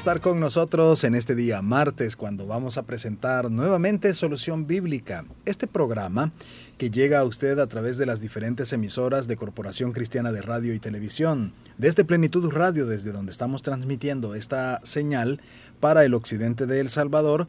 Estar con nosotros en este día martes cuando vamos a presentar nuevamente Solución Bíblica, este programa que llega a usted a través de las diferentes emisoras de Corporación Cristiana de Radio y Televisión, desde Plenitud Radio, desde donde estamos transmitiendo esta señal para el occidente de El Salvador,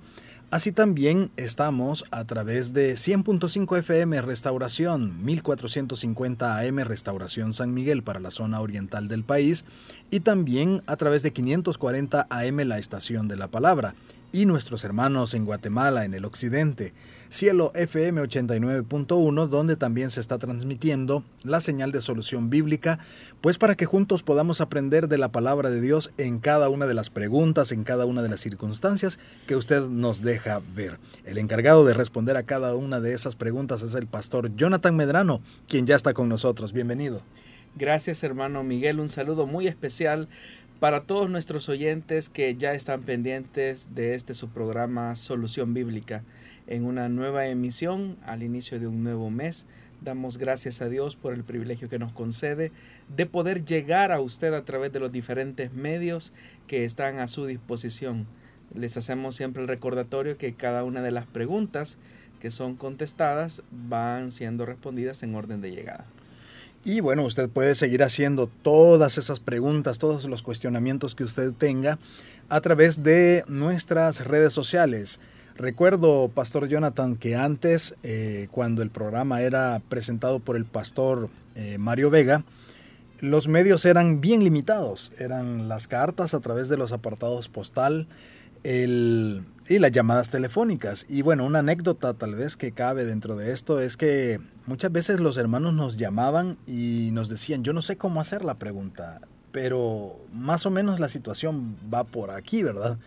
Así también estamos a través de 100.5 FM Restauración, 1450 AM Restauración San Miguel para la zona oriental del país y también a través de 540 AM La Estación de la Palabra y nuestros hermanos en Guatemala en el occidente Cielo FM 89.1, donde también se está transmitiendo la señal de solución bíblica, pues para que juntos podamos aprender de la palabra de Dios en cada una de las preguntas, en cada una de las circunstancias que usted nos deja ver. El encargado de responder a cada una de esas preguntas es el pastor Jonathan Medrano, quien ya está con nosotros. Bienvenido. Gracias hermano Miguel, un saludo muy especial para todos nuestros oyentes que ya están pendientes de este su programa Solución Bíblica en una nueva emisión al inicio de un nuevo mes. Damos gracias a Dios por el privilegio que nos concede de poder llegar a usted a través de los diferentes medios que están a su disposición. Les hacemos siempre el recordatorio que cada una de las preguntas que son contestadas van siendo respondidas en orden de llegada. Y bueno, usted puede seguir haciendo todas esas preguntas, todos los cuestionamientos que usted tenga a través de nuestras redes sociales. Recuerdo, Pastor Jonathan, que antes, eh, cuando el programa era presentado por el pastor eh, Mario Vega, los medios eran bien limitados. Eran las cartas a través de los apartados postal el, y las llamadas telefónicas. Y bueno, una anécdota tal vez que cabe dentro de esto es que muchas veces los hermanos nos llamaban y nos decían, yo no sé cómo hacer la pregunta, pero más o menos la situación va por aquí, ¿verdad?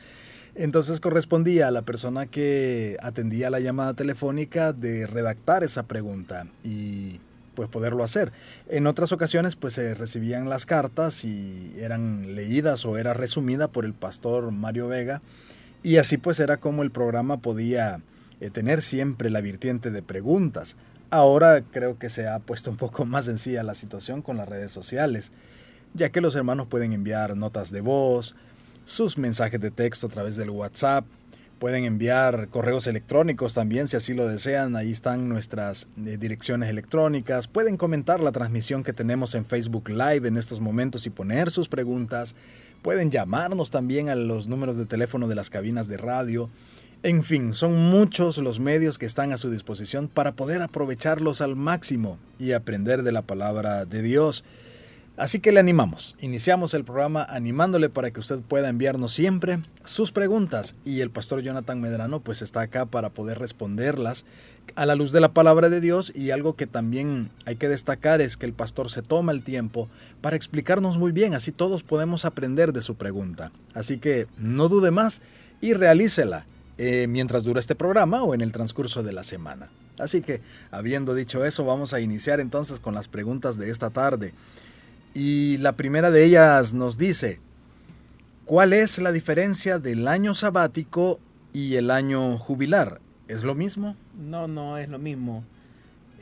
Entonces correspondía a la persona que atendía la llamada telefónica de redactar esa pregunta y pues poderlo hacer. En otras ocasiones pues se recibían las cartas y eran leídas o era resumida por el pastor Mario Vega y así pues era como el programa podía eh, tener siempre la virtiente de preguntas. Ahora creo que se ha puesto un poco más sencilla la situación con las redes sociales, ya que los hermanos pueden enviar notas de voz, sus mensajes de texto a través del WhatsApp. Pueden enviar correos electrónicos también si así lo desean. Ahí están nuestras eh, direcciones electrónicas. Pueden comentar la transmisión que tenemos en Facebook Live en estos momentos y poner sus preguntas. Pueden llamarnos también a los números de teléfono de las cabinas de radio. En fin, son muchos los medios que están a su disposición para poder aprovecharlos al máximo y aprender de la palabra de Dios. Así que le animamos. Iniciamos el programa animándole para que usted pueda enviarnos siempre sus preguntas y el pastor Jonathan Medrano pues está acá para poder responderlas a la luz de la palabra de Dios y algo que también hay que destacar es que el pastor se toma el tiempo para explicarnos muy bien, así todos podemos aprender de su pregunta. Así que no dude más y realícela eh, mientras dura este programa o en el transcurso de la semana. Así que, habiendo dicho eso, vamos a iniciar entonces con las preguntas de esta tarde. Y la primera de ellas nos dice, ¿cuál es la diferencia del año sabático y el año jubilar? ¿Es lo mismo? No, no es lo mismo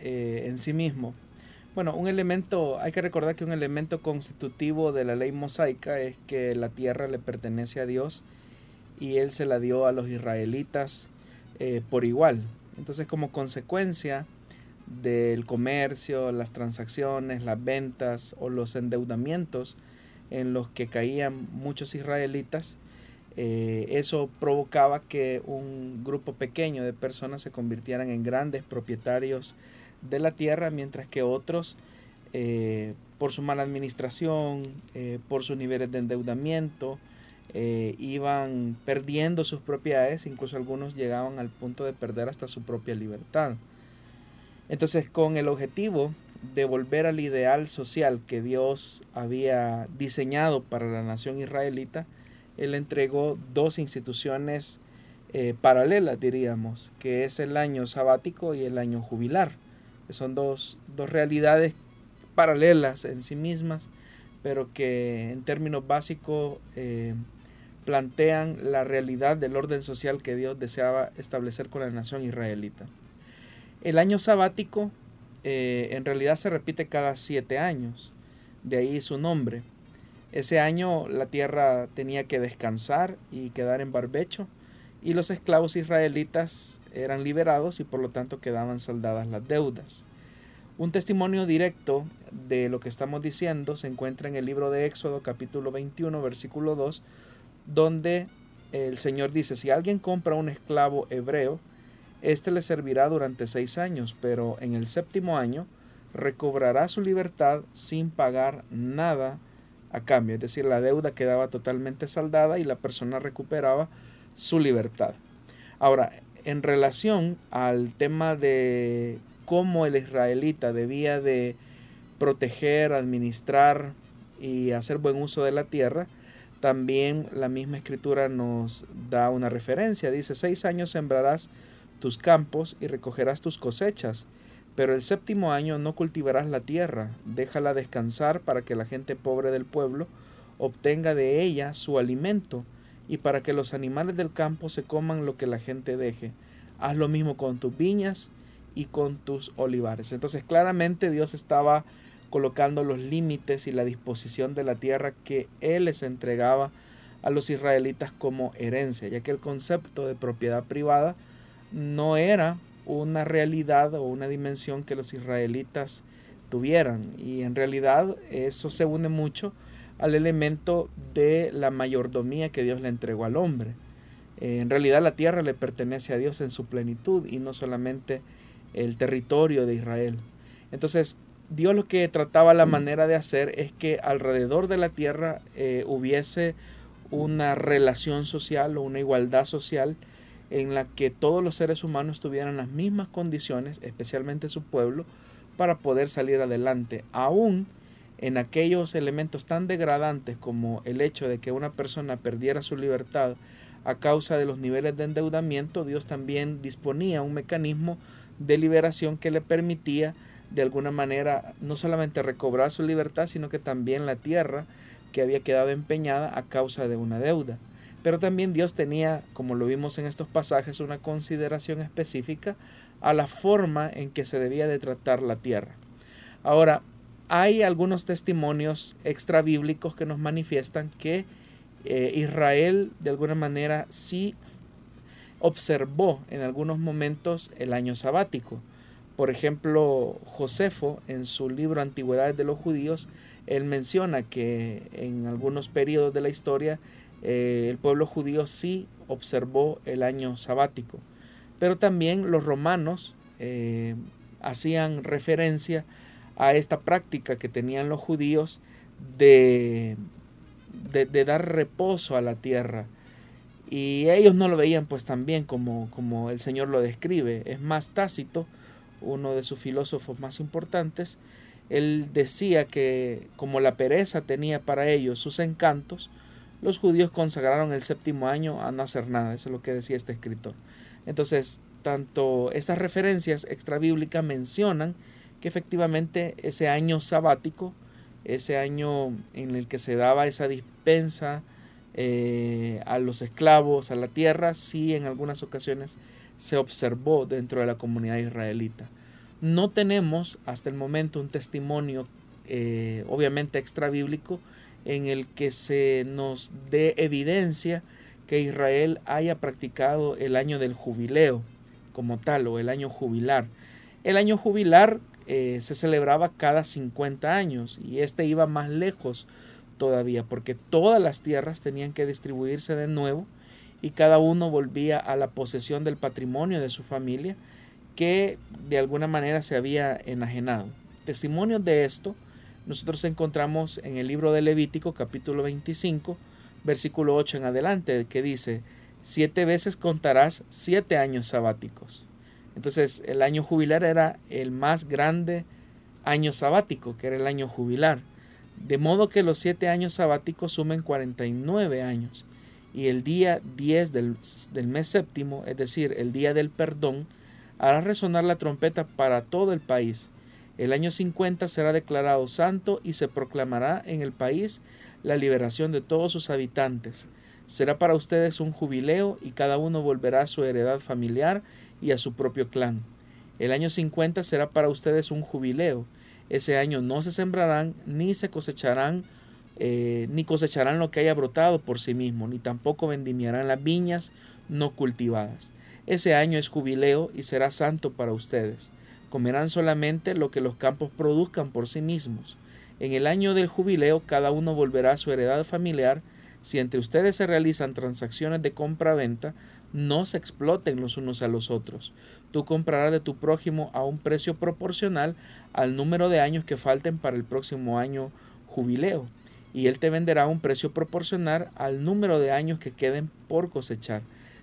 eh, en sí mismo. Bueno, un elemento, hay que recordar que un elemento constitutivo de la ley mosaica es que la tierra le pertenece a Dios y Él se la dio a los israelitas eh, por igual. Entonces, como consecuencia, del comercio, las transacciones, las ventas o los endeudamientos en los que caían muchos israelitas, eh, eso provocaba que un grupo pequeño de personas se convirtieran en grandes propietarios de la tierra, mientras que otros, eh, por su mala administración, eh, por sus niveles de endeudamiento, iban perdiendo sus propiedades, incluso algunos llegaban al punto de perder hasta su propia libertad. Entonces, con el objetivo de volver al ideal social que Dios había diseñado para la nación israelita, Él entregó dos instituciones eh, paralelas, diríamos, que es el año sabático y el año jubilar. Son dos, realidades paralelas en sí mismas, pero que en términos básicos eh, plantean la realidad del orden social que Dios deseaba establecer con la nación israelita. El año sabático eh, en realidad se repite cada siete años, de ahí su nombre. Ese año la tierra tenía que descansar y quedar en barbecho, y los esclavos israelitas eran liberados y por lo tanto quedaban saldadas las deudas. Un testimonio directo de lo que estamos diciendo se encuentra en el libro de Éxodo capítulo 21 versículo 2, donde el Señor dice, si alguien compra un esclavo hebreo, éste le servirá durante seis años, pero en el séptimo año recobrará su libertad sin pagar nada a cambio. Es decir, la deuda quedaba totalmente saldada y la persona recuperaba su libertad. Ahora, en relación al tema de cómo el israelita debía de proteger, administrar y hacer buen uso de la tierra, también la misma escritura nos da una referencia. Dice, seis años sembrarás tus campos y recogerás tus cosechas, pero el séptimo año no cultivarás la tierra, déjala descansar para que la gente pobre del pueblo obtenga de ella su alimento y para que los animales del campo se coman lo que la gente deje. Haz lo mismo con tus viñas y con tus olivares. Entonces claramente Dios estaba colocando los límites y la disposición de la tierra que Él les entregaba a los israelitas como herencia, ya que el concepto de propiedad privada no era una realidad o una dimensión que los israelitas tuvieran. Y en realidad eso se une mucho al elemento de la mayordomía que Dios le entregó al hombre. Eh, en realidad la tierra le pertenece a Dios en su plenitud y no solamente el territorio de Israel. Entonces Dios lo que trataba la manera de hacer es que alrededor de la tierra eh, hubiese una relación social o una igualdad social en la que todos los seres humanos tuvieran las mismas condiciones, especialmente su pueblo, para poder salir adelante, aún en aquellos elementos tan degradantes como el hecho de que una persona perdiera su libertad a causa de los niveles de endeudamiento, Dios también disponía un mecanismo de liberación que le permitía de alguna manera no solamente recobrar su libertad, sino que también la tierra que había quedado empeñada a causa de una deuda. Pero también Dios tenía, como lo vimos en estos pasajes, una consideración específica a la forma en que se debía de tratar la tierra. Ahora, hay algunos testimonios extrabíblicos que nos manifiestan que eh, Israel de alguna manera sí observó en algunos momentos el año sabático. Por ejemplo, Josefo, en su libro Antigüedades de los Judíos, él menciona que en algunos periodos de la historia eh, el pueblo judío sí observó el año sabático, pero también los romanos eh, hacían referencia a esta práctica que tenían los judíos de, de, dar reposo a la tierra. Y ellos no lo veían pues también como, como el Señor lo describe. Es más Tácito uno de sus filósofos más importantes, él decía que como la pereza tenía para ellos sus encantos, los judíos consagraron el séptimo año a no hacer nada. Eso es lo que decía este escritor. Entonces, tanto estas referencias extrabíblicas mencionan que efectivamente ese año sabático, ese año en el que se daba esa dispensa eh, a los esclavos, a la tierra, sí en algunas ocasiones se observó dentro de la comunidad israelita. No tenemos hasta el momento un testimonio eh, obviamente extra bíblico en el que se nos dé evidencia que Israel haya practicado el año del jubileo como tal o el año jubilar. El año jubilar eh, se celebraba cada 50 años y este iba más lejos todavía porque todas las tierras tenían que distribuirse de nuevo y cada uno volvía a la posesión del patrimonio de su familia que de alguna manera se había enajenado. Testimonios de esto nosotros encontramos en el libro de Levítico capítulo 25 versículo 8 en adelante que dice siete veces contarás siete años sabáticos. Entonces el año jubilar era el más grande año sabático, que era el año jubilar. De modo que los siete años sabáticos sumen 49 años y el día 10 del, del mes séptimo, es decir, el día del perdón, hará resonar la trompeta para todo el país. El año 50 será declarado santo y se proclamará en el país la liberación de todos sus habitantes. Será para ustedes un jubileo y cada uno volverá a su heredad familiar y a su propio clan. El año 50 será para ustedes un jubileo. Ese año no se sembrarán ni se cosecharán eh, ni cosecharán lo que haya brotado por sí mismo, ni tampoco vendimiarán las viñas no cultivadas. Ese año es jubileo y será santo para ustedes. Comerán solamente lo que los campos produzcan por sí mismos. En el año del jubileo cada uno volverá a su heredad familiar. Si entre ustedes se realizan transacciones de compra-venta, no se exploten los unos a los otros. Tú comprarás de tu prójimo a un precio proporcional al número de años que falten para el próximo año jubileo y él te venderá a un precio proporcional al número de años que queden por cosechar.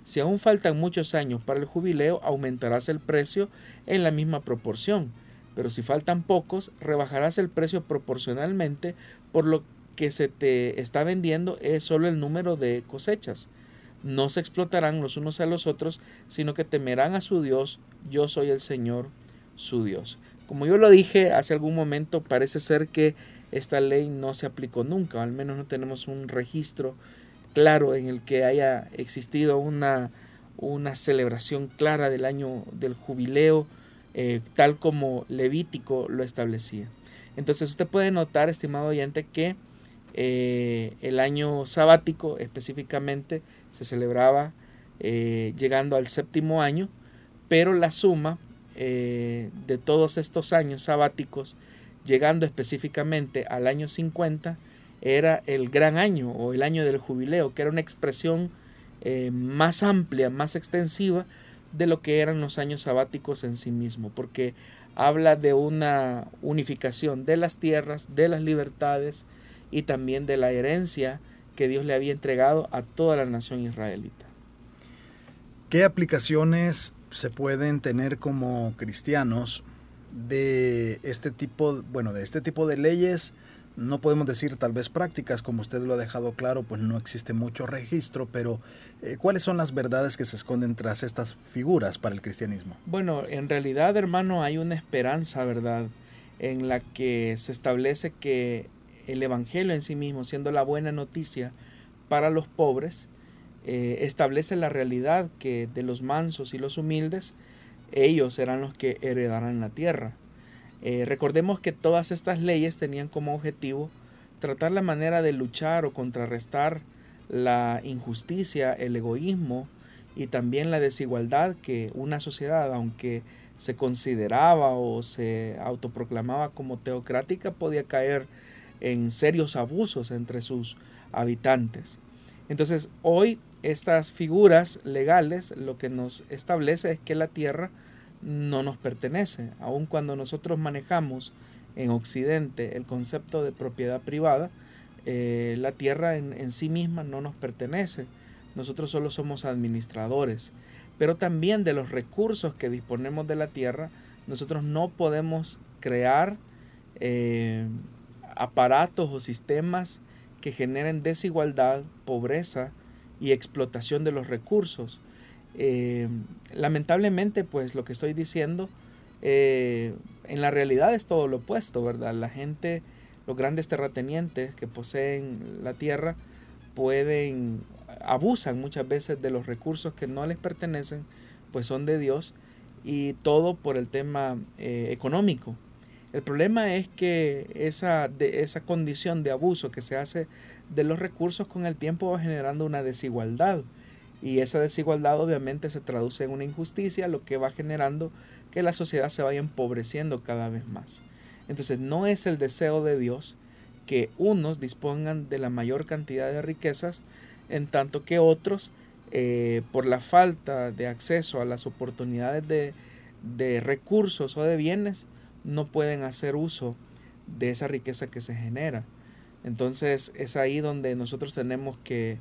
Si aún faltan muchos años para el jubileo, aumentarás el precio en la misma proporción, pero si faltan pocos, rebajarás el precio proporcionalmente, por lo que se te está vendiendo es solo el número de cosechas. No se explotarán los unos a los otros, sino que temerán a su Dios, yo soy el Señor, su Dios. Como yo lo dije hace algún momento, parece ser que esta ley no se aplicó nunca, al menos no tenemos un registro claro en el que haya existido una, una celebración clara del año del jubileo, eh, tal como Levítico lo establecía. Entonces usted puede notar, estimado oyente, que eh, el año sabático específicamente se celebraba eh, llegando al séptimo año, pero la suma de todos estos años sabáticos llegando específicamente al año 50, era el gran año o el año del jubileo, que era una expresión eh, más amplia, más extensiva de lo que eran los años sabáticos en sí mismo, porque habla de una unificación de las tierras, de las libertades y también de la herencia que Dios le había entregado a toda la nación israelita. ¿Qué aplicaciones se pueden tener como cristianos de este tipo, bueno, de este tipo de leyes, no podemos decir tal vez prácticas, como usted lo ha dejado claro, pues no existe mucho registro, pero eh, ¿cuáles son las verdades que se esconden tras estas figuras para el cristianismo? Bueno, en realidad, hermano, hay una esperanza, ¿verdad?, en la que se establece que el Evangelio en sí mismo, siendo la buena noticia para los pobres, eh, establece la realidad que de los mansos y los humildes, ellos serán los que heredarán la tierra. Eh, recordemos que todas estas leyes tenían como objetivo tratar la manera de luchar o contrarrestar la injusticia, el egoísmo y también la desigualdad que una sociedad, aunque se consideraba o se autoproclamaba como teocrática, podía caer en serios abusos entre sus habitantes. Entonces, hoy estas figuras legales lo que nos establece es que la tierra no nos pertenece. Aun cuando nosotros manejamos en Occidente el concepto de propiedad privada, eh, la tierra en, sí misma no nos pertenece. Nosotros solo somos administradores. Pero también de los recursos que disponemos de la tierra, nosotros no podemos crear eh, aparatos o sistemas que generen desigualdad, pobreza y explotación de los recursos. Eh, lamentablemente, pues lo que estoy diciendo, eh, en la realidad es todo lo opuesto, ¿verdad? La gente, los grandes terratenientes que poseen la tierra, pueden, abusan muchas veces de los recursos que no les pertenecen, pues son de Dios, y todo por el tema eh, económico. El problema es que esa, de, esa condición de abuso que se hace de los recursos con el tiempo va generando una desigualdad. Y esa desigualdad obviamente se traduce en una injusticia, lo que va generando que la sociedad se vaya empobreciendo cada vez más. Entonces no es el deseo de Dios que unos dispongan de la mayor cantidad de riquezas, en tanto que otros, eh, por la falta de acceso a las oportunidades de, de recursos o de bienes, no pueden hacer uso de esa riqueza que se genera. Entonces es ahí donde nosotros tenemos que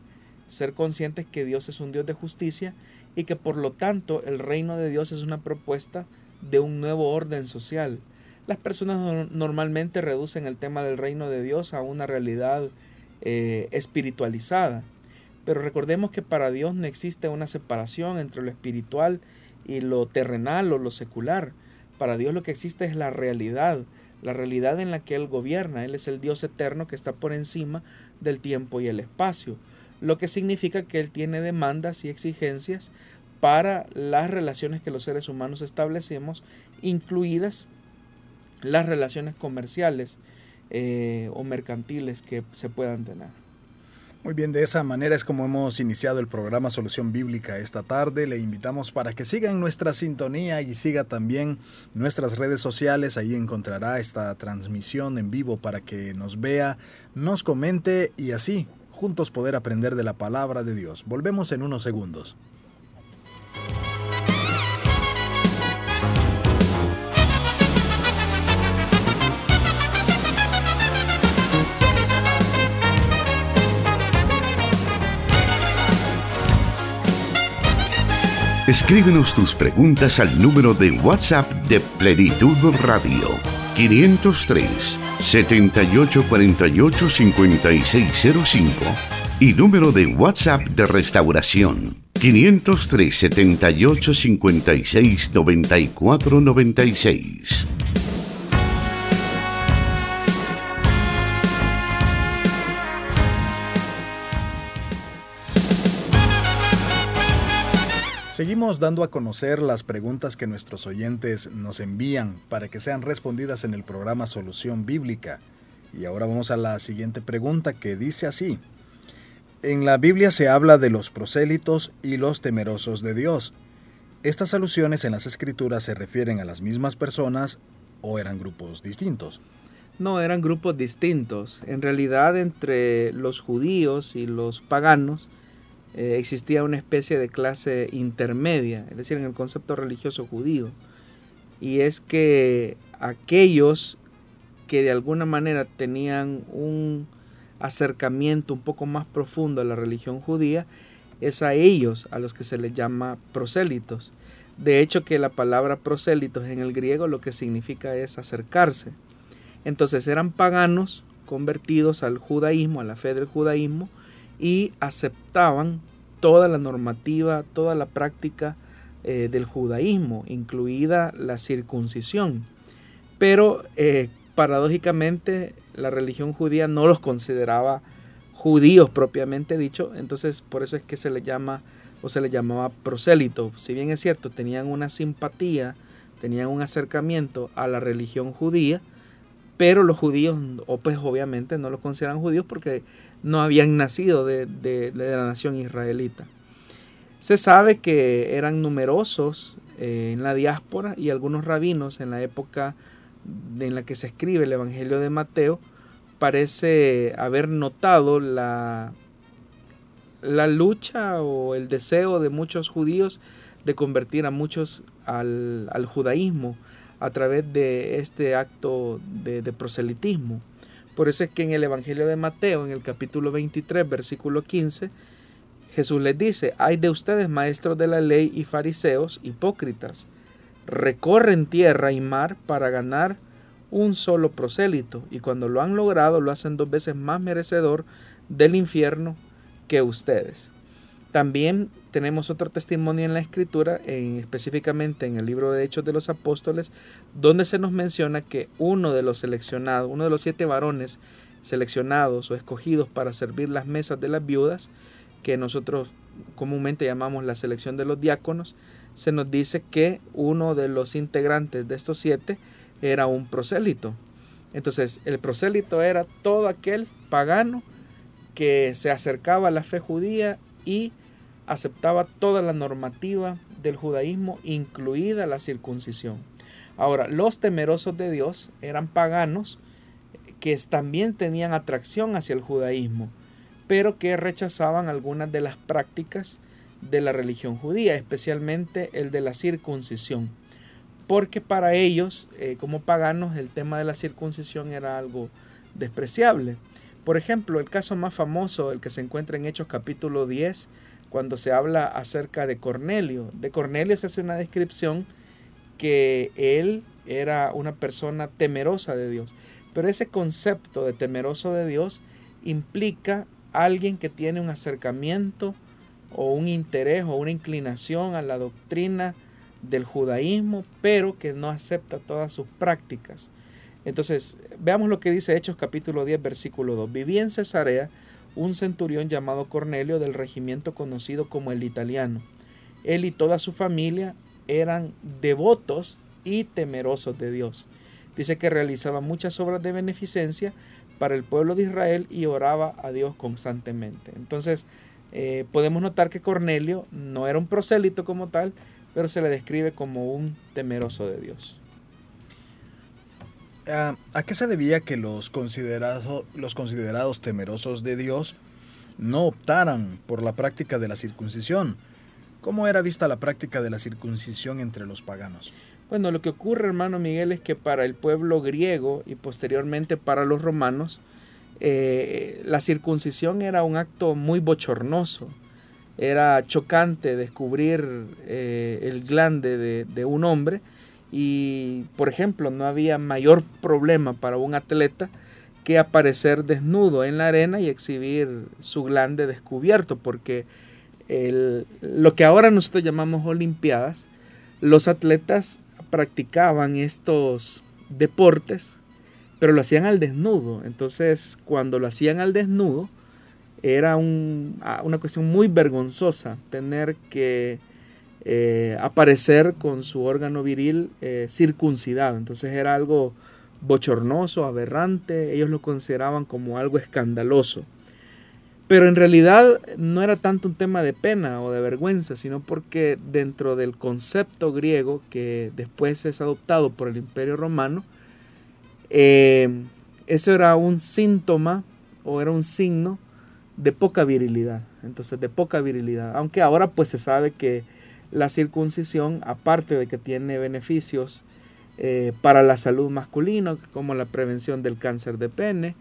ser conscientes que Dios es un Dios de justicia y que por lo tanto el reino de Dios es una propuesta de un nuevo orden social. Las personas normalmente reducen el tema del reino de Dios a una realidad eh, espiritualizada, Pero recordemos que para Dios no existe una separación entre lo espiritual y lo terrenal o lo secular. Para Dios lo que existe es la realidad, la realidad en la que Él gobierna. Él es el Dios eterno que está por encima del tiempo y el espacio, lo que significa que Él tiene demandas y exigencias para las relaciones que los seres humanos establecemos, incluidas las relaciones comerciales eh, o mercantiles que se puedan tener. Muy bien, de esa manera es como hemos iniciado el programa Solución Bíblica esta tarde. Le invitamos para que siga en nuestra sintonía y siga también nuestras redes sociales. Ahí encontrará esta transmisión en vivo para que nos vea, nos comente y así juntos poder aprender de la palabra de Dios. Volvemos en unos segundos. Escríbenos tus preguntas al número de WhatsApp de Plenitud Radio 503 7848 5605 y número de WhatsApp de Restauración 503 78 56 94 96. Seguimos dando a conocer las preguntas que nuestros oyentes nos envían para que sean respondidas en el programa Solución Bíblica. Y ahora vamos a la siguiente pregunta que dice así. En la Biblia se habla de los prosélitos y los temerosos de Dios. ¿Estas alusiones en las escrituras se refieren a las mismas personas o eran grupos distintos? No, eran grupos distintos. En realidad entre los judíos y los paganos eh, existía una especie de clase intermedia, es decir, en el concepto religioso judío. Y es que aquellos que de alguna manera tenían un acercamiento un poco más profundo a la religión judía, es a ellos a los que se les llama prosélitos. De hecho que la palabra prosélitos en el griego lo que significa es acercarse. Entonces eran paganos convertidos al judaísmo, a la fe del judaísmo, y aceptaban toda la normativa, toda la práctica eh, del judaísmo, incluida la circuncisión. Pero eh, paradójicamente la religión judía no los consideraba judíos propiamente dicho, entonces por eso es que se le llama o se le llamaba prosélito. Si bien es cierto, tenían una simpatía, tenían un acercamiento a la religión judía, pero los judíos, pues obviamente no los consideran judíos porque no habían nacido de, la nación israelita. Se sabe que eran numerosos eh, en la diáspora y algunos rabinos en la época en la que se escribe el Evangelio de Mateo parece haber notado la, la lucha o el deseo de muchos judíos de convertir a muchos al, judaísmo a través de este acto de proselitismo. Por eso es que en el Evangelio de Mateo, en el capítulo 23, versículo 15, Jesús les dice, hay de ustedes maestros de la ley y fariseos hipócritas, recorren tierra y mar para ganar un solo prosélito, y cuando lo han logrado lo hacen dos veces más merecedor del infierno que ustedes. También tenemos otro testimonio en la escritura, en, específicamente en el libro de Hechos de los Apóstoles, donde se nos menciona que uno de los seleccionados, uno de los siete varones seleccionados o escogidos para servir las mesas de las viudas, que nosotros comúnmente llamamos la selección de los diáconos, se nos dice que uno de los integrantes de estos siete era un prosélito. Entonces, el prosélito era todo aquel pagano que se acercaba a la fe judía y aceptaba toda la normativa del judaísmo, incluida la circuncisión. Ahora, los temerosos de Dios eran paganos que también tenían atracción hacia el judaísmo, pero que rechazaban algunas de las prácticas de la religión judía, especialmente el de la circuncisión, porque para ellos, eh, como paganos, el tema de la circuncisión era algo despreciable. Por ejemplo, el caso más famoso, el que se encuentra en Hechos capítulo 10, cuando se habla acerca de Cornelio. De Cornelio se hace una descripción que él era una persona temerosa de Dios. Pero ese concepto de temeroso de Dios implica alguien que tiene un acercamiento o un interés o una inclinación a la doctrina del judaísmo, pero que no acepta todas sus prácticas. Entonces, veamos lo que dice Hechos capítulo 10, versículo 2. Vivía en Cesarea un centurión llamado Cornelio del regimiento conocido como el italiano. Él y toda su familia eran devotos y temerosos de Dios. Dice que realizaba muchas obras de beneficencia para el pueblo de Israel y oraba a Dios constantemente. Entonces, eh, podemos notar que Cornelio no era un prosélito como tal, pero se le describe como un temeroso de Dios. Ah, ¿A qué se debía que los, considerados, temerosos de Dios no optaran por la práctica de la circuncisión? ¿Cómo era vista la práctica de la circuncisión entre los paganos? Bueno, lo que ocurre, hermano Miguel, es que para el pueblo griego y posteriormente para los romanos, eh, la circuncisión era un acto muy bochornoso. Era chocante descubrir eh, el glande de, un hombre y, por ejemplo, no había mayor problema para un atleta que aparecer desnudo en la arena y exhibir su glande descubierto, porque lo que ahora nosotros llamamos Olimpiadas, los atletas practicaban estos deportes, pero lo hacían al desnudo. Entonces, cuando lo hacían al desnudo, era ah, una cuestión muy vergonzosa tener que eh, aparecer con su órgano viril eh, circuncidado. Entonces era algo bochornoso, aberrante, ellos lo consideraban como algo escandaloso. Pero en realidad no era tanto un tema de pena o de vergüenza, sino porque dentro del concepto griego que después es adoptado por el Imperio Romano, eh, eso era un síntoma o era un signo de poca virilidad. Entonces, de poca virilidad. Aunque ahora pues se sabe que la circuncisión, aparte de que tiene beneficios eh, para la salud masculina, como la prevención del cáncer de pene,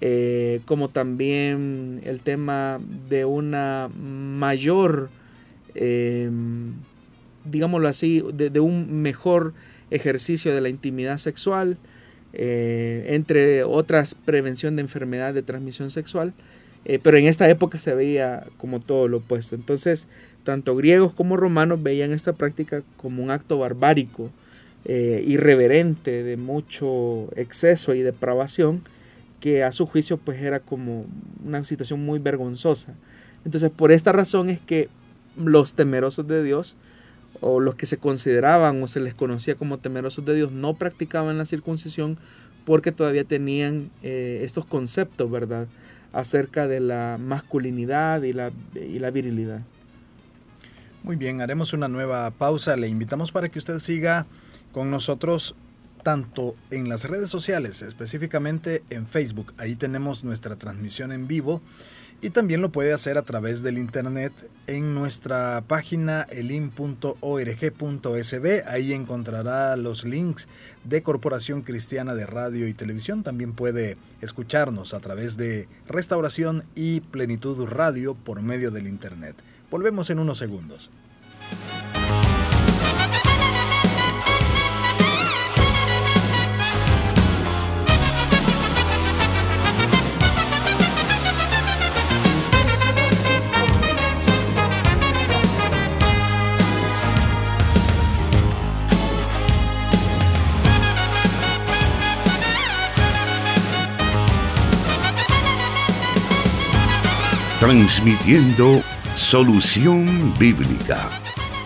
eh, como también el tema de una mayor, eh, digámoslo así, de, un mejor ejercicio de la intimidad sexual, eh, entre otras prevención de enfermedad de transmisión sexual, pero en esta época se veía como todo lo opuesto. Entonces, tanto griegos como romanos veían esta práctica como un acto barbárico, irreverente, de mucho exceso y depravación, que a su juicio pues era como una situación muy vergonzosa. Entonces por esta razón es que los temerosos de Dios o los que se consideraban o se les conocía como temerosos de Dios no practicaban la circuncisión porque todavía tenían eh, estos conceptos, ¿verdad? Acerca de la masculinidad y la, y la virilidad. Muy bien, haremos una nueva pausa. Le invitamos para que usted siga con nosotros tanto en las redes sociales, específicamente en Facebook. Ahí tenemos nuestra transmisión en vivo y también lo puede hacer a través del internet en nuestra página elim.org.sb. Ahí encontrará los links de Corporación Cristiana de Radio y Televisión. También puede escucharnos a través de Restauración y Plenitud Radio por medio del internet. Volvemos en unos segundos. transmitiendo solución bíblica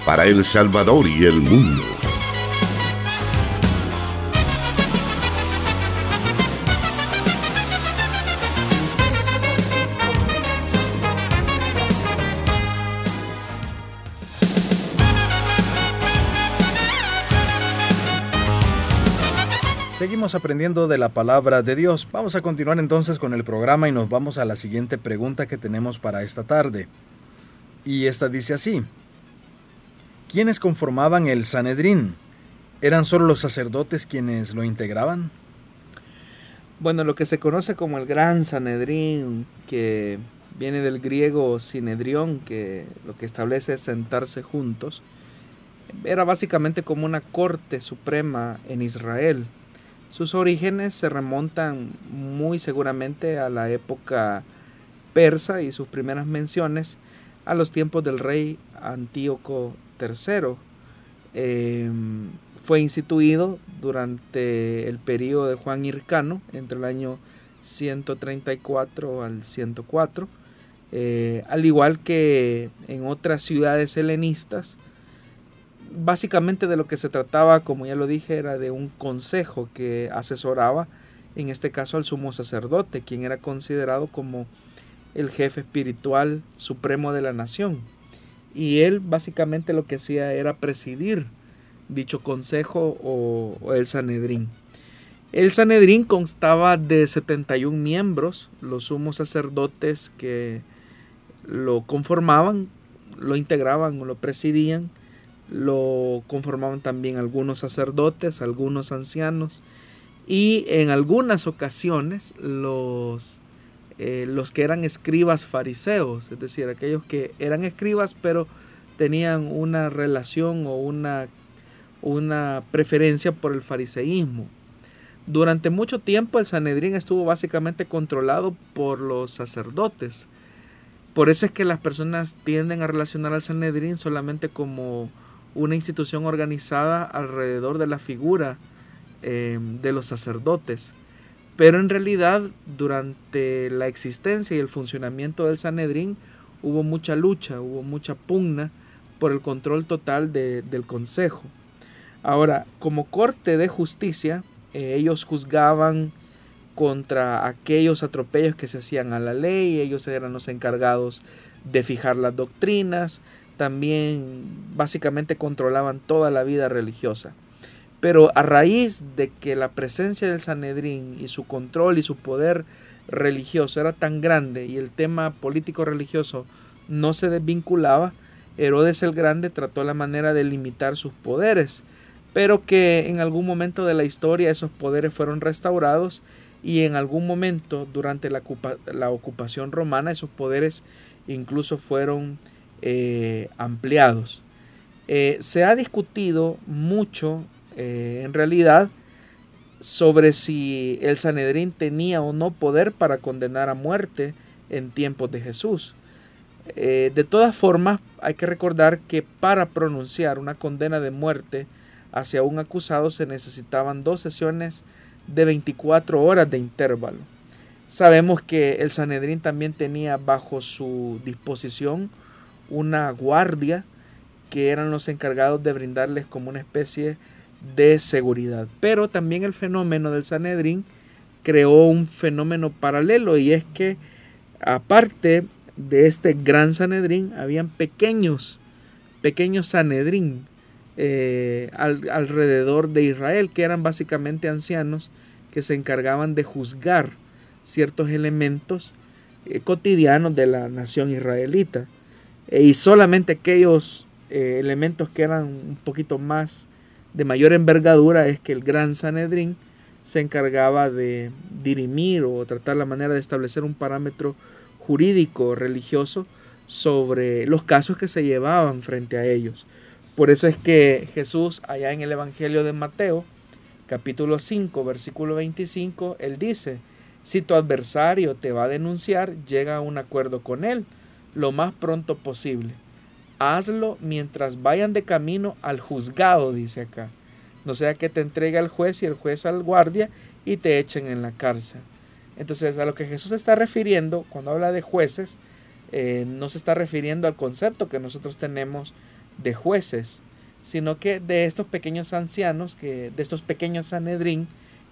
para El Salvador y el mundo. Seguimos aprendiendo de la palabra de Dios. Vamos a continuar entonces con el programa y nos vamos a la siguiente pregunta que tenemos para esta tarde. Y esta dice así. ¿Quiénes conformaban el Sanedrín? ¿Eran solo los sacerdotes quienes lo integraban? Bueno, lo que se conoce como el Gran Sanedrín, que viene del griego sinedrión, que lo que establece es sentarse juntos, era básicamente como una corte suprema en Israel sus orígenes se remontan muy seguramente a la época persa y sus primeras menciones a los tiempos del rey Antíoco III. Em, fue instituido durante el periodo de Juan Hircano, entre el año 134 al 104, eh, al igual que en otras ciudades helenistas. Básicamente de lo que se trataba, como ya lo dije, era de un consejo que asesoraba, en este caso al sumo sacerdote, quien era considerado como el jefe espiritual supremo de la nación. Y él básicamente lo que hacía era presidir dicho consejo o, el Sanedrín. El Sanedrín constaba de 71 miembros, los sumos sacerdotes que lo conformaban, lo integraban o lo presidían, lo conformaban también algunos sacerdotes, algunos ancianos y en algunas ocasiones los, eh, los que eran escribas fariseos, es decir, aquellos que eran escribas pero tenían una relación o una una preferencia por el fariseísmo. Durante mucho tiempo el Sanedrín estuvo básicamente controlado por los sacerdotes. Por eso es que las personas tienden a relacionar al Sanedrín solamente como una institución organizada alrededor de la figura eh, de los sacerdotes. Pero en realidad durante la existencia y el funcionamiento del Sanedrín hubo mucha lucha, hubo mucha pugna por el control total del consejo. Ahora, como corte de justicia, eh, ellos juzgaban contra aquellos atropellos que se hacían a la ley, ellos eran los encargados de fijar las doctrinas, también básicamente controlaban toda la vida religiosa. Pero a raíz de que la presencia del Sanedrín y su control y su poder religioso era tan grande y el tema político religioso no se desvinculaba, Herodes el Grande trató la manera de limitar sus poderes pero que en algún momento de la historia esos poderes fueron restaurados y en algún momento durante la, ocupación romana esos poderes incluso fueron eh, ampliados. Eh, se ha discutido mucho eh, en realidad sobre si el Sanedrín tenía o no poder para condenar a muerte en tiempos de Jesús. de todas formas, hay que recordar que para pronunciar una condena de muerte hacia un acusado se necesitaban dos sesiones de 24 horas de intervalo. Sabemos que el Sanedrín también tenía bajo su disposición una guardia que eran los encargados de brindarles como una especie de seguridad. Pero también el fenómeno del Sanedrín creó un fenómeno paralelo y es que aparte de este gran Sanedrín habían pequeños, pequeños Sanedrín eh, alrededor de Israel, que eran básicamente ancianos que se encargaban de juzgar ciertos elementos eh, cotidianos de la nación israelita. Eh, y solamente aquellos elementos que eran un poquito más de mayor envergadura es que el gran Sanedrín se encargaba de dirimir o tratar la manera de establecer un parámetro jurídico religioso sobre los casos que se llevaban frente a ellos. Por eso es que Jesús, allá en el Evangelio de Mateo, capítulo 5, versículo 25, él dice, si tu adversario te va a denunciar, llega a un acuerdo con él lo más pronto posible. Hazlo mientras vayan de camino al juzgado, dice acá. No sea que te entregue al juez y el juez al guardia y te echen en la cárcel. Entonces, a lo que Jesús está refiriendo cuando habla de jueces, eh, no se está refiriendo al concepto que nosotros tenemos de jueces, sino que de estos pequeños ancianos, que, de estos pequeños Sanedrín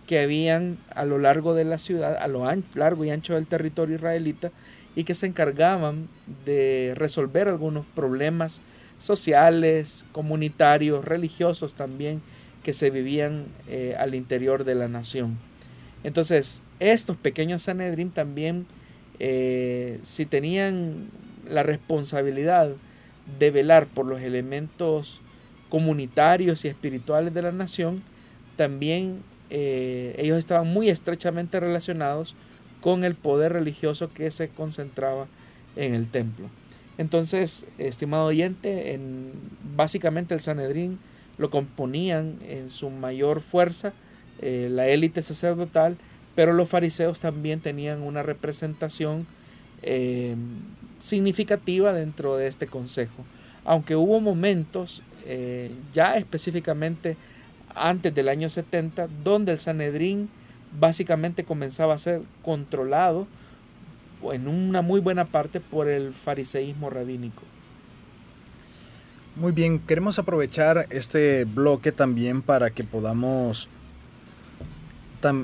que habían a lo largo de la ciudad, a lo largo y ancho del territorio israelita, y que se encargaban de resolver algunos problemas sociales, comunitarios, religiosos también, que se vivían eh, al interior de la nación. Entonces, estos pequeños Sanedrín también, eh, si tenían la responsabilidad de velar por los elementos comunitarios y espirituales de la nación, también eh, ellos estaban muy estrechamente relacionados con el poder religioso que se concentraba en el templo. Entonces, estimado oyente, en, básicamente el Sanedrín lo componían en su mayor fuerza eh, la élite sacerdotal, pero los fariseos también tenían una representación eh, significativa dentro de este consejo. Aunque hubo momentos, eh, ya específicamente antes del año 70, donde el Sanedrín básicamente comenzaba a ser controlado en una muy buena parte por el fariseísmo rabínico. Muy bien, queremos aprovechar este bloque también para que podamos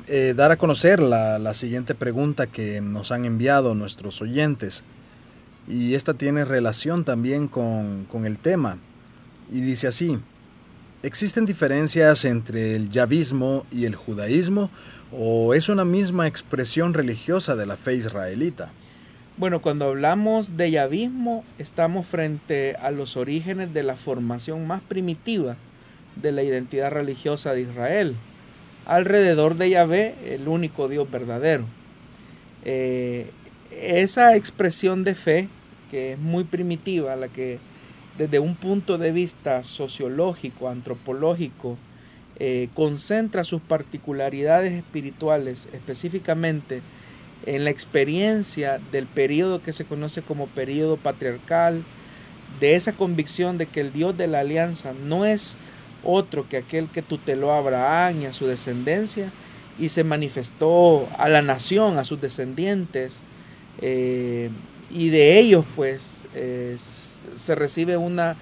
eh, dar a conocer la, siguiente pregunta que nos han enviado nuestros oyentes. Y esta tiene relación también con, con el tema. Y dice así, ¿existen diferencias entre el yavismo y el judaísmo o es una misma expresión religiosa de la fe israelita? Bueno, cuando hablamos de yavismo, estamos frente a los orígenes de la formación más primitiva de la identidad religiosa de Israel, alrededor de Yahvé, el único Dios verdadero. Eh, esa expresión de fe, que es muy primitiva, la que desde un punto de vista sociológico, antropológico, eh, concentra sus particularidades espirituales específicamente en la experiencia del periodo que se conoce como periodo patriarcal, de esa convicción de que el Dios de la alianza no es otro que aquel que tuteló a Abraham y a su descendencia y se manifestó a la nación, a sus descendientes, eh, y de ellos pues eh, se recibe una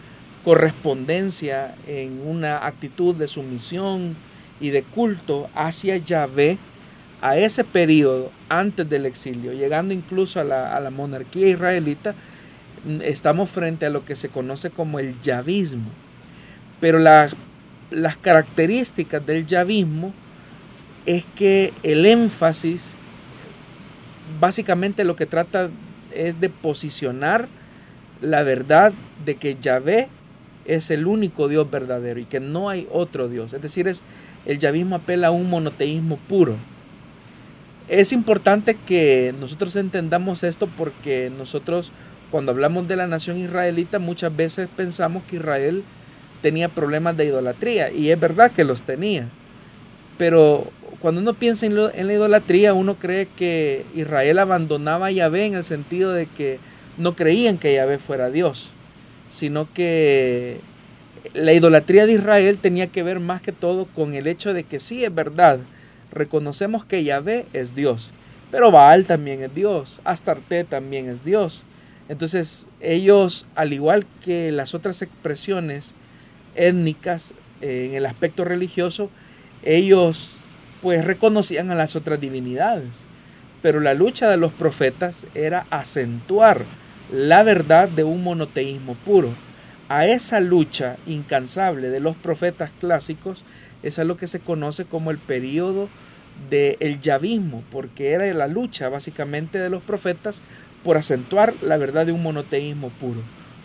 correspondencia en una actitud de sumisión y de culto hacia Yahvé a ese periodo antes del exilio, llegando incluso a la, monarquía israelita, estamos frente a lo que se conoce como el yavismo. Pero las características del yavismo es que el énfasis básicamente lo que trata es de posicionar la verdad de que Yahvé es el único Dios verdadero y que no hay otro Dios. Es decir, es, el yavismo apela a un monoteísmo puro. Es importante que nosotros entendamos esto porque nosotros cuando hablamos de la nación israelita muchas veces pensamos que Israel tenía problemas de idolatría y es verdad que los tenía. Pero cuando uno piensa en, en la idolatría uno cree que Israel abandonaba a Yahvé en el sentido de que no creían que Yahvé fuera Dios sino que la idolatría de Israel tenía que ver más que todo con el hecho de que sí es verdad, reconocemos que Yahvé es Dios, pero Baal también es Dios, Astarte también es Dios. Entonces ellos, al igual que las otras expresiones étnicas eh, en el aspecto religioso, ellos pues reconocían a las otras divinidades. Pero la lucha de los profetas era acentuar la verdad de un monoteísmo puro. A esa lucha incansable de los profetas clásicos es a lo que se conoce como el periodo del yavismo, porque era la lucha básicamente de los profetas por acentuar la verdad de un monoteísmo puro.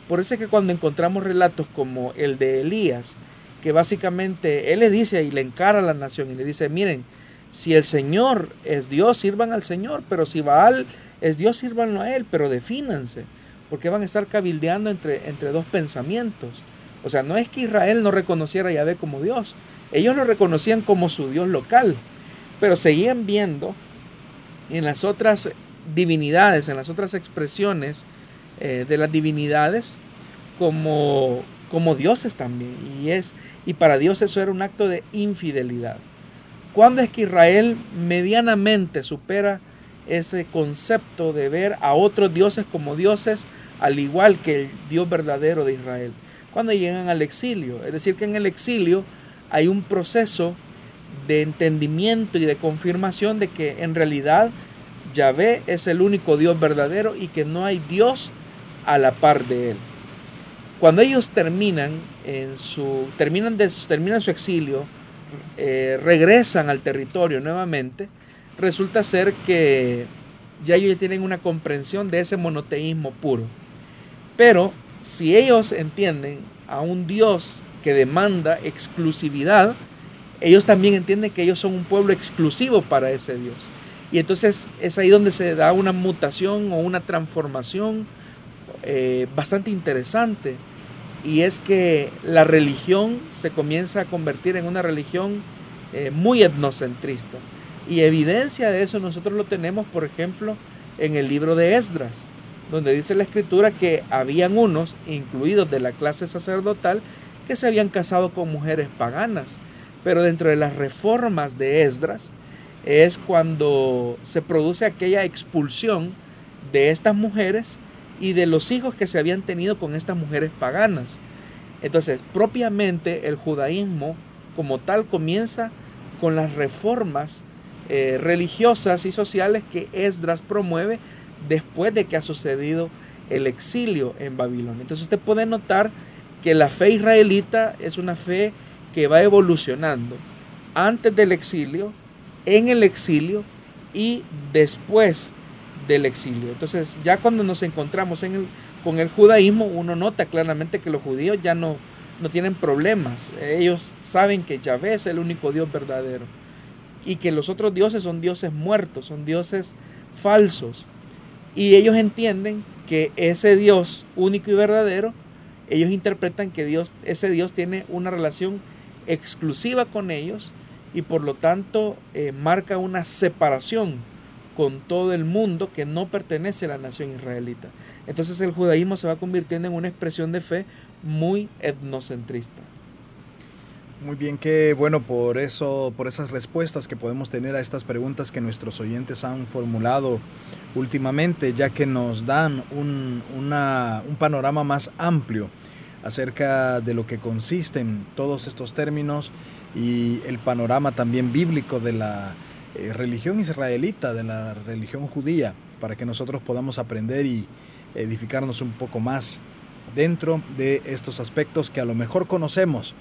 Por eso es que cuando encontramos relatos como el de Elías, que básicamente él le dice y le encara a la nación y le dice, miren, si el Señor es Dios, sirvan al Señor, pero si Baal es Dios, sírvanlo a Él, pero defínanse porque van a estar cabildeando entre, entre dos pensamientos. O sea, no es que Israel no reconociera a Yahvé como Dios, ellos lo reconocían como su Dios local, pero seguían viendo en las otras divinidades, en las otras expresiones eh, de las divinidades como, como dioses también. Y, es, y para Dios eso era un acto de infidelidad. ¿Cuándo es que Israel medianamente supera ese concepto de ver a otros dioses como dioses, al igual que el Dios verdadero de Israel. Cuando llegan al exilio, es decir, que en el exilio hay un proceso de entendimiento y de confirmación de que en realidad Yahvé es el único Dios verdadero y que no hay Dios a la par de él. Cuando ellos terminan en su terminan de terminan su exilio, eh, regresan al territorio nuevamente, resulta ser que ya ellos tienen una comprensión de ese monoteísmo puro. Pero si ellos entienden a un Dios que demanda exclusividad, ellos también entienden que ellos son un pueblo exclusivo para ese Dios. Y entonces es ahí donde se da una mutación o una transformación eh, bastante interesante. Y es que la religión se comienza a convertir en una religión eh, muy etnocentrista. Y evidencia de eso nosotros lo tenemos, por ejemplo, en el libro de Esdras, donde dice la escritura que habían unos, incluidos de la clase sacerdotal, que se habían casado con mujeres paganas. Pero dentro de las reformas de Esdras es cuando se produce aquella expulsión de estas mujeres y de los hijos que se habían tenido con estas mujeres paganas. Entonces, propiamente el judaísmo como tal comienza con las reformas eh, religiosas y sociales que Esdras promueve después de que ha sucedido el exilio en Babilonia. Entonces usted puede notar que la fe israelita es una fe que va evolucionando antes del exilio, en el exilio y después del exilio. Entonces ya cuando nos encontramos con el judaísmo, uno nota claramente que los judíos ya no, no tienen problemas. Ellos saben que Yahvé es el único Dios verdadero y que los otros dioses son dioses muertos, son dioses falsos. Y ellos entienden que ese Dios único y verdadero, ellos interpretan que Dios, ese Dios tiene una relación exclusiva con ellos y por lo tanto eh, marca una separación con todo el mundo que no pertenece a la nación israelita. Entonces el judaísmo se va convirtiendo en una expresión de fe muy etnocentrista. Muy bien, qué bueno por eso, por esas respuestas que podemos tener a estas preguntas que nuestros oyentes han formulado últimamente, ya que nos dan un, un panorama más amplio acerca de lo que consisten todos estos términos y el panorama también bíblico de la eh, religión israelita, de la religión judía, para que nosotros podamos aprender y edificarnos un poco más dentro de estos aspectos que a lo mejor conocemos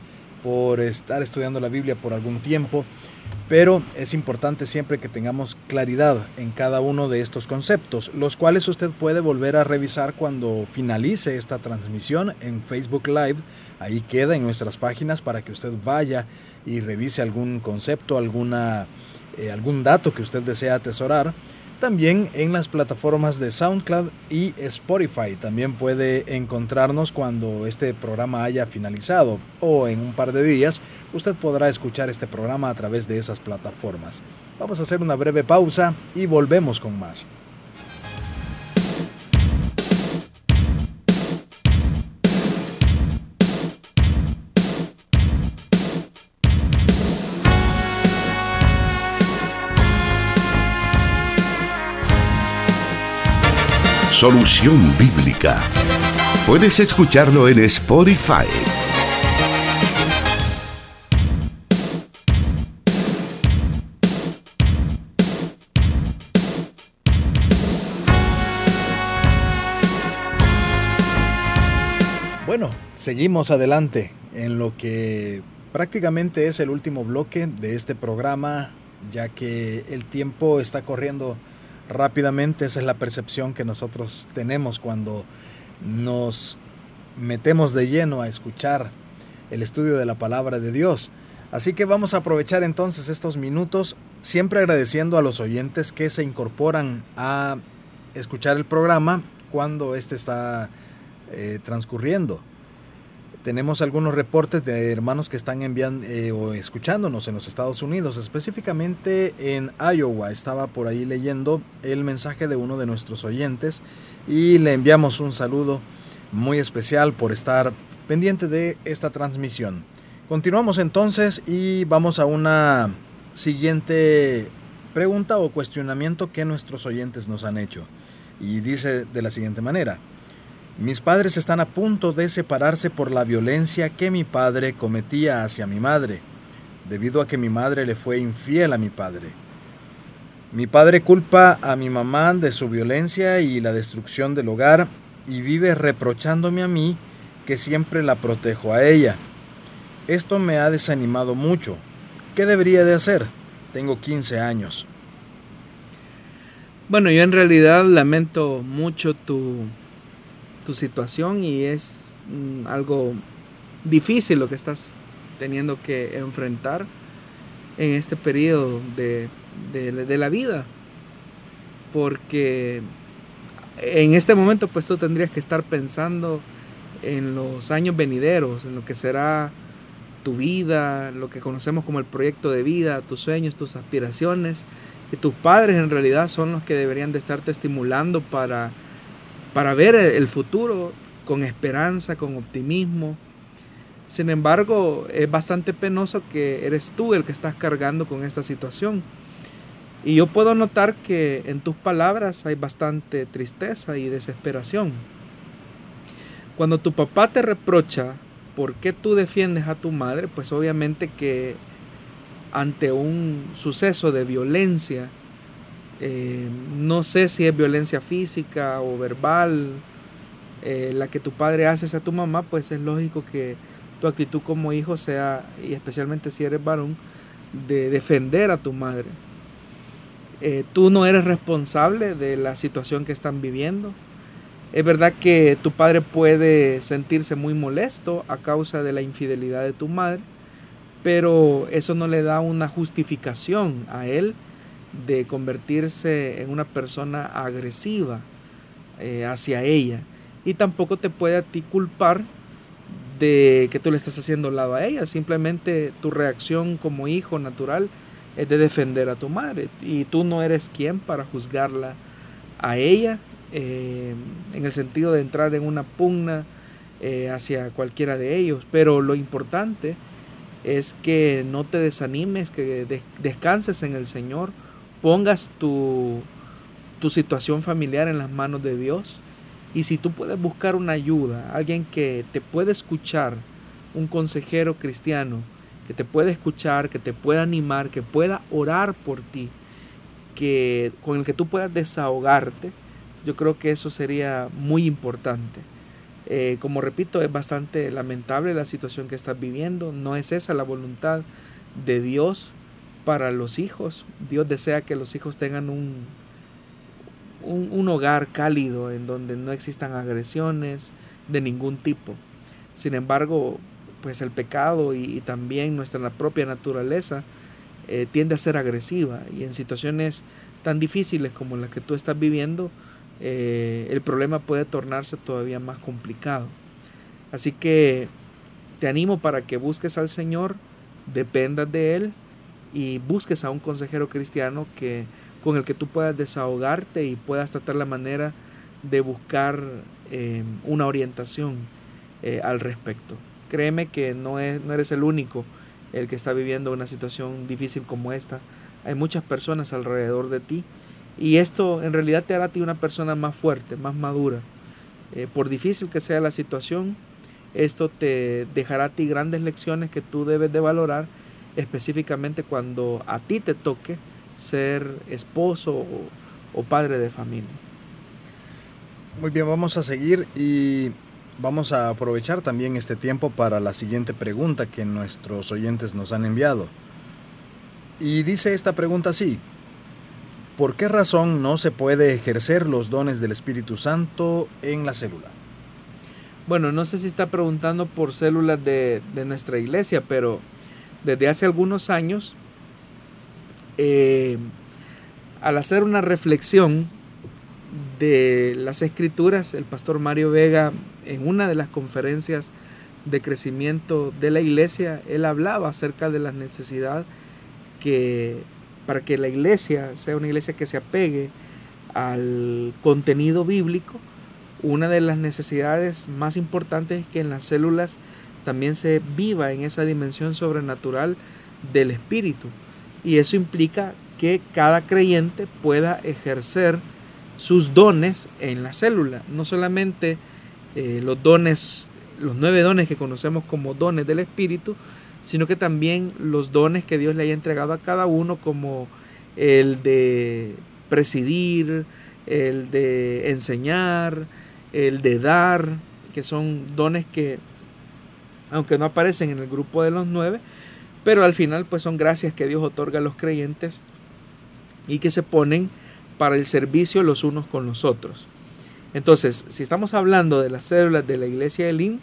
por estar estudiando la Biblia por algún tiempo, pero es importante siempre que tengamos claridad en cada uno de estos conceptos, los cuales usted puede volver a revisar cuando finalice esta transmisión en Facebook Live. Ahí queda en nuestras páginas para que usted vaya y revise algún concepto, alguna eh, algún dato que usted desea atesorar, también en las plataformas de SoundCloud y Spotify. También puede encontrarnos cuando este programa haya finalizado o en un par de días usted podrá escuchar este programa a través de esas plataformas. Vamos a hacer una breve pausa y volvemos con más. Solución Bíblica. Puedes escucharlo en Spotify. Bueno, seguimos adelante en lo que prácticamente es el último bloque de este programa, ya que el tiempo está corriendo rápidamente. Esa es la percepción que nosotros tenemos cuando nos metemos de lleno a escuchar el estudio de la palabra de Dios. Así que vamos a aprovechar entonces estos minutos, siempre agradeciendo a los oyentes que se incorporan a escuchar el programa cuando éste está eh, transcurriendo. Tenemos algunos reportes de hermanos que están enviando eh, o escuchándonos en los Estados Unidos, específicamente en Iowa. Estaba por ahí leyendo el mensaje de uno de nuestros oyentes y le enviamos un saludo muy especial por estar pendiente de esta transmisión. Continuamos entonces y vamos a una siguiente pregunta o cuestionamiento que nuestros oyentes nos han hecho. Y dice de la siguiente manera. Mis padres están a punto de separarse por la violencia que mi padre cometía hacia mi madre, debido a que mi madre le fue infiel a mi padre. Mi padre culpa a mi mamá de su violencia y la destrucción del hogar y vive reprochándome a mí que siempre la protejo a ella. Esto me ha desanimado mucho. ¿Qué debería de hacer? Tengo 15 años. Bueno, yo en realidad lamento mucho tu tu situación y es mm, algo difícil lo que estás teniendo que enfrentar en este periodo de, de, la vida. Porque en este momento pues tú tendrías que estar pensando en los años venideros, en lo que será tu vida, lo que conocemos como el proyecto de vida, tus sueños, tus aspiraciones, Y tus padres en realidad son los que deberían de estarte estimulando para, para ver el futuro con esperanza, con optimismo. Sin embargo, es bastante penoso que eres tú el que estás cargando con esta situación. Y yo puedo notar que en tus palabras hay bastante tristeza y desesperación. Cuando tu papá te reprocha por qué tú defiendes a tu madre, pues obviamente que ante un suceso de violencia, eh, no sé si es violencia física o verbal, eh, la que tu padre hace a tu mamá, pues es lógico que tu actitud como hijo sea, y especialmente si eres varón, de defender a tu madre. Eh, tú no eres responsable de la situación que están viviendo. Es verdad que tu padre puede sentirse muy molesto a causa de la infidelidad de tu madre, pero eso no le da una justificación a él de convertirse en una persona agresiva eh, hacia ella. Y tampoco te puede a ti culpar de que tú le estás haciendo lado a ella. Simplemente tu reacción como hijo natural es de defender a tu madre. Y tú no eres quien para juzgarla a ella eh, en el sentido de entrar en una pugna eh, hacia cualquiera de ellos. Pero lo importante es que no te desanimes, que descanses en el Señor, pongas tu, tu situación familiar en las manos de Dios. Y si tú puedes buscar una ayuda, alguien que te puede escuchar, un consejero cristiano, que te pueda escuchar, que te pueda animar, que pueda orar por ti, que con el que tú puedas desahogarte, yo creo que eso sería muy importante. Eh, como repito, es bastante lamentable la situación que estás viviendo. No es esa la voluntad de Dios para los hijos. Dios desea que los hijos tengan un, un, hogar cálido en donde no existan agresiones de ningún tipo. Sin embargo, pues el pecado y, también nuestra propia naturaleza eh, tiende a ser agresiva y en situaciones tan difíciles como las que tú estás viviendo, eh, el problema puede tornarse todavía más complicado. Así que te animo para que busques al Señor, dependas de Él y busques a un consejero cristiano que, con el que tú puedas desahogarte y puedas tratar la manera de buscar eh, una orientación eh, al respecto. Créeme que no, es, no eres el único el que está viviendo una situación difícil como esta. Hay muchas personas alrededor de ti y esto en realidad te hará a ti una persona más fuerte, más madura. Eh, por difícil que sea la situación, esto te dejará a ti grandes lecciones que tú debes de valorar, específicamente cuando a ti te toque ser esposo o, padre de familia. Muy bien, vamos a seguir y vamos a aprovechar también este tiempo para la siguiente pregunta que nuestros oyentes nos han enviado. Y dice esta pregunta así, ¿Por qué razón no se puede ejercer los dones del Espíritu Santo en la célula? Bueno, no sé si está preguntando por células de, nuestra iglesia, pero desde hace algunos años, eh, al hacer una reflexión de las escrituras, el pastor Mario Vega, en una de las conferencias de crecimiento de la iglesia, él hablaba acerca de la necesidad que para que la iglesia sea una iglesia que se apegue al contenido bíblico, una de las necesidades más importantes es que en las células también se viva en esa dimensión sobrenatural del espíritu. Y eso implica que cada creyente pueda ejercer sus dones en la célula. No solamente eh, los dones, los nueve dones que conocemos como dones del espíritu, sino que también los dones que Dios le haya entregado a cada uno, como el de presidir, el de enseñar, el de dar, que son dones que, aunque no aparecen en el grupo de los nueve, pero al final pues son gracias que Dios otorga a los creyentes y que se ponen para el servicio los unos con los otros. Entonces, si estamos hablando de las células de la iglesia de Elim,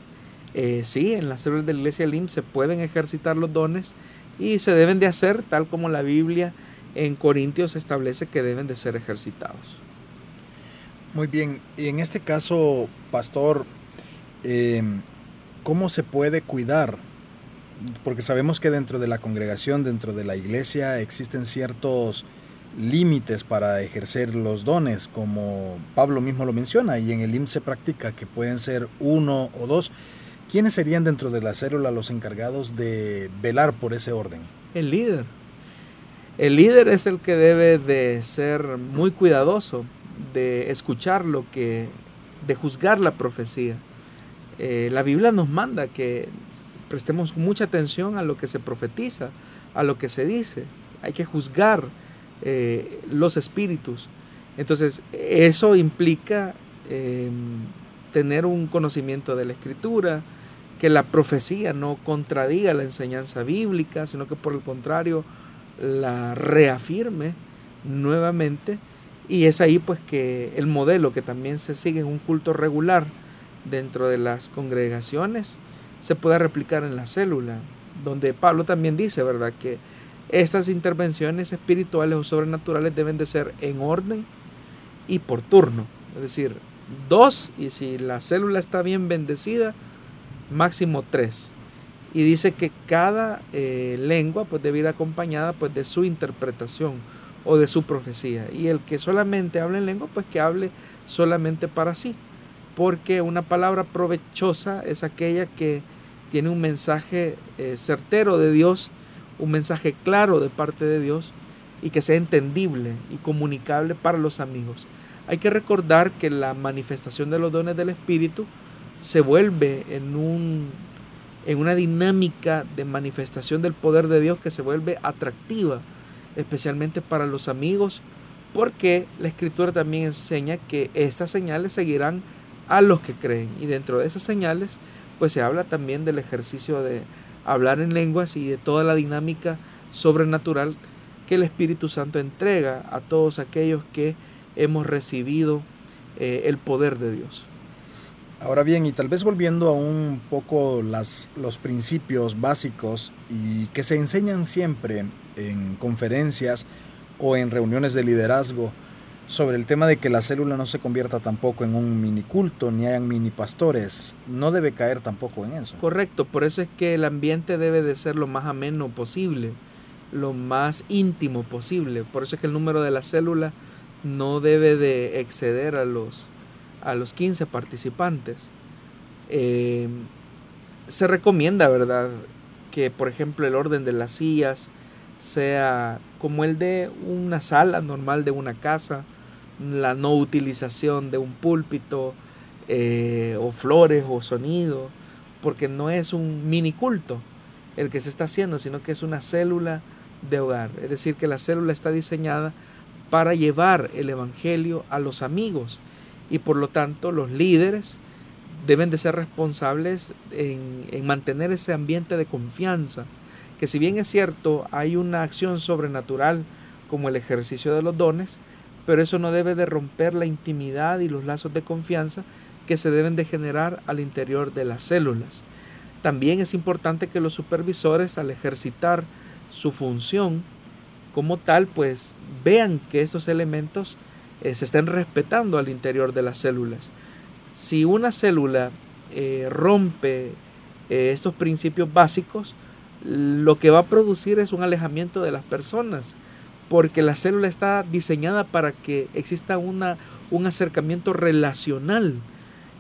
eh, sí, en las células de la iglesia LIM se pueden ejercitar los dones y se deben de hacer tal como la Biblia en Corintios establece que deben de ser ejercitados. Muy bien, y en este caso, pastor, em, ¿cómo se puede cuidar? Porque sabemos que dentro de la congregación, dentro de la iglesia, existen ciertos límites para ejercer los dones, como Pablo mismo lo menciona, y en el IMSS se practica que pueden ser uno o dos. ¿Quiénes serían dentro de la célula los encargados de velar por ese orden? El líder. El líder es el que debe de ser muy cuidadoso, de escuchar lo que, de juzgar la profecía. Eh, la Biblia nos manda que prestemos mucha atención a lo que se profetiza, a lo que se dice. Hay que juzgar eh, los espíritus. Entonces, eso implica em, tener un conocimiento de la escritura, que la profecía no contradiga la enseñanza bíblica, sino que por el contrario la reafirme nuevamente. Y es ahí pues que el modelo que también se sigue en un culto regular dentro de las congregaciones se pueda replicar en la célula, donde Pablo también dice, ¿verdad?, que estas intervenciones espirituales o sobrenaturales deben de ser en orden y por turno. Es decir, dos y si la célula está bien bendecida, máximo tres. Y dice que cada eh, lengua pues debe ir acompañada pues de su interpretación o de su profecía. Y el que solamente hable en lengua pues que hable solamente para sí. Porque una palabra provechosa es aquella que tiene un mensaje eh, certero de Dios un mensaje claro de parte de Dios y que sea entendible y comunicable para los amigos. Hay que recordar que la manifestación de los dones del Espíritu se vuelve en, un, en una dinámica de manifestación del poder de Dios que se vuelve atractiva, especialmente para los amigos, porque la Escritura también enseña que estas señales seguirán a los que creen. Y dentro de esas señales, pues se habla también del ejercicio de hablar en lenguas y de toda la dinámica sobrenatural que el Espíritu Santo entrega a todos aquellos que hemos recibido eh, el poder de Dios. Ahora bien, y tal vez volviendo a un poco las, los principios básicos y que se enseñan siempre en conferencias o en reuniones de liderazgo, sobre el tema de que la célula no se convierta tampoco en un mini culto, ni hayan mini pastores. No debe caer tampoco en eso. Correcto, por eso es que el ambiente debe de ser lo más ameno posible, lo más íntimo posible. Por eso es que el número de la célula no debe de exceder a los, a los 15 participantes. Eh, se recomienda, ¿verdad? Que por ejemplo el orden de las sillas sea como el de una sala normal de una casa la no utilización de un púlpito eh, o flores o sonido, porque no es un mini culto el que se está haciendo, sino que es una célula de hogar. Es decir, que la célula está diseñada para llevar el Evangelio a los amigos y por lo tanto los líderes deben de ser responsables en, en mantener ese ambiente de confianza, que si bien es cierto hay una acción sobrenatural como el ejercicio de los dones, pero eso no debe de romper la intimidad y los lazos de confianza que se deben de generar al interior de las células. También es importante que los supervisores al ejercitar su función como tal, pues vean que estos elementos eh, se estén respetando al interior de las células. Si una célula eh, rompe eh, estos principios básicos, lo que va a producir es un alejamiento de las personas porque la célula está diseñada para que exista una, un acercamiento relacional,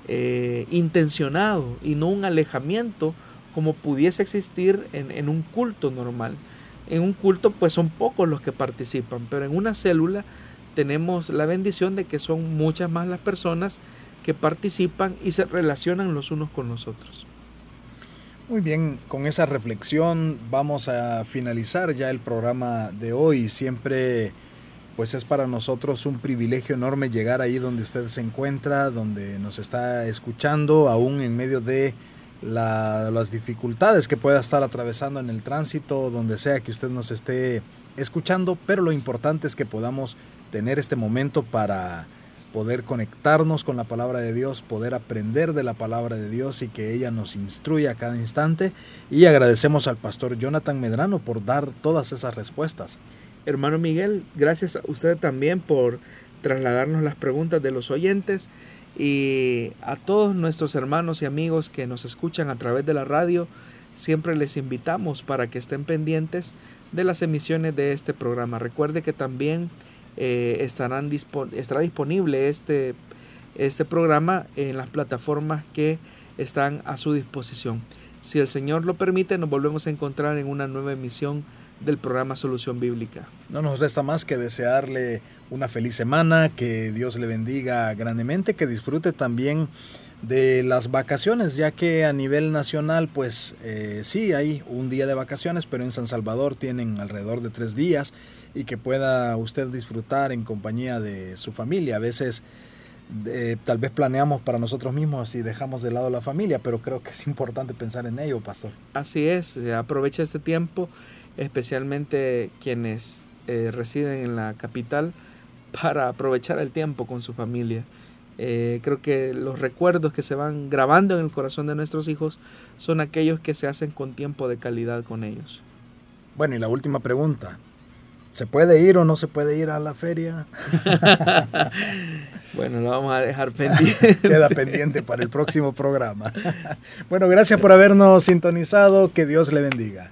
eh, intencionado y no un alejamiento como pudiese existir en, en, un culto normal. En un culto pues son pocos los que participan, pero en una célula tenemos la bendición de que son muchas más las personas que participan y se relacionan los unos con los otros. Muy bien, con esa reflexión vamos a finalizar ya el programa de hoy. Siempre pues es para nosotros un privilegio enorme llegar ahí donde usted se encuentra, donde nos está escuchando, aún en medio de las dificultades que pueda estar atravesando en el tránsito, donde sea que usted nos esté escuchando, pero lo importante es que podamos tener este momento para poder conectarnos con la palabra de Dios, poder aprender de la palabra de Dios y que ella nos instruya a cada instante. Y agradecemos al pastor Jonathan Medrano por dar todas esas respuestas. Hermano Miguel, gracias a usted también por trasladarnos las preguntas de los oyentes y a todos nuestros hermanos y amigos que nos escuchan a través de la radio, siempre les invitamos para que estén pendientes de las emisiones de este programa. Recuerde que también eh, estarán estará disponible este, este programa en las plataformas que están a su disposición. Si el Señor lo permite, nos volvemos a encontrar en una nueva emisión del programa Solución Bíblica. No nos resta más que desearle una feliz semana, que Dios le bendiga grandemente, que disfrute también de las vacaciones, ya que a nivel nacional, pues eh, sí hay un día de vacaciones, pero en San Salvador tienen alrededor de tres días y que pueda usted disfrutar en compañía de su familia. A veces eh, tal vez planeamos para nosotros mismos y dejamos de lado la familia, pero creo que es importante pensar en ello, pastor. Así es, aprovecha este tiempo, especialmente quienes eh, residen en la capital, para aprovechar el tiempo con su familia. Eh, creo que los recuerdos que se van grabando en el corazón de nuestros hijos son aquellos que se hacen con tiempo de calidad con ellos. Bueno, y la última pregunta. ¿Se puede ir o no se puede ir a la feria? bueno, lo vamos a dejar pendiente. Queda pendiente para el próximo programa. bueno, gracias por habernos sintonizado. Que Dios le bendiga.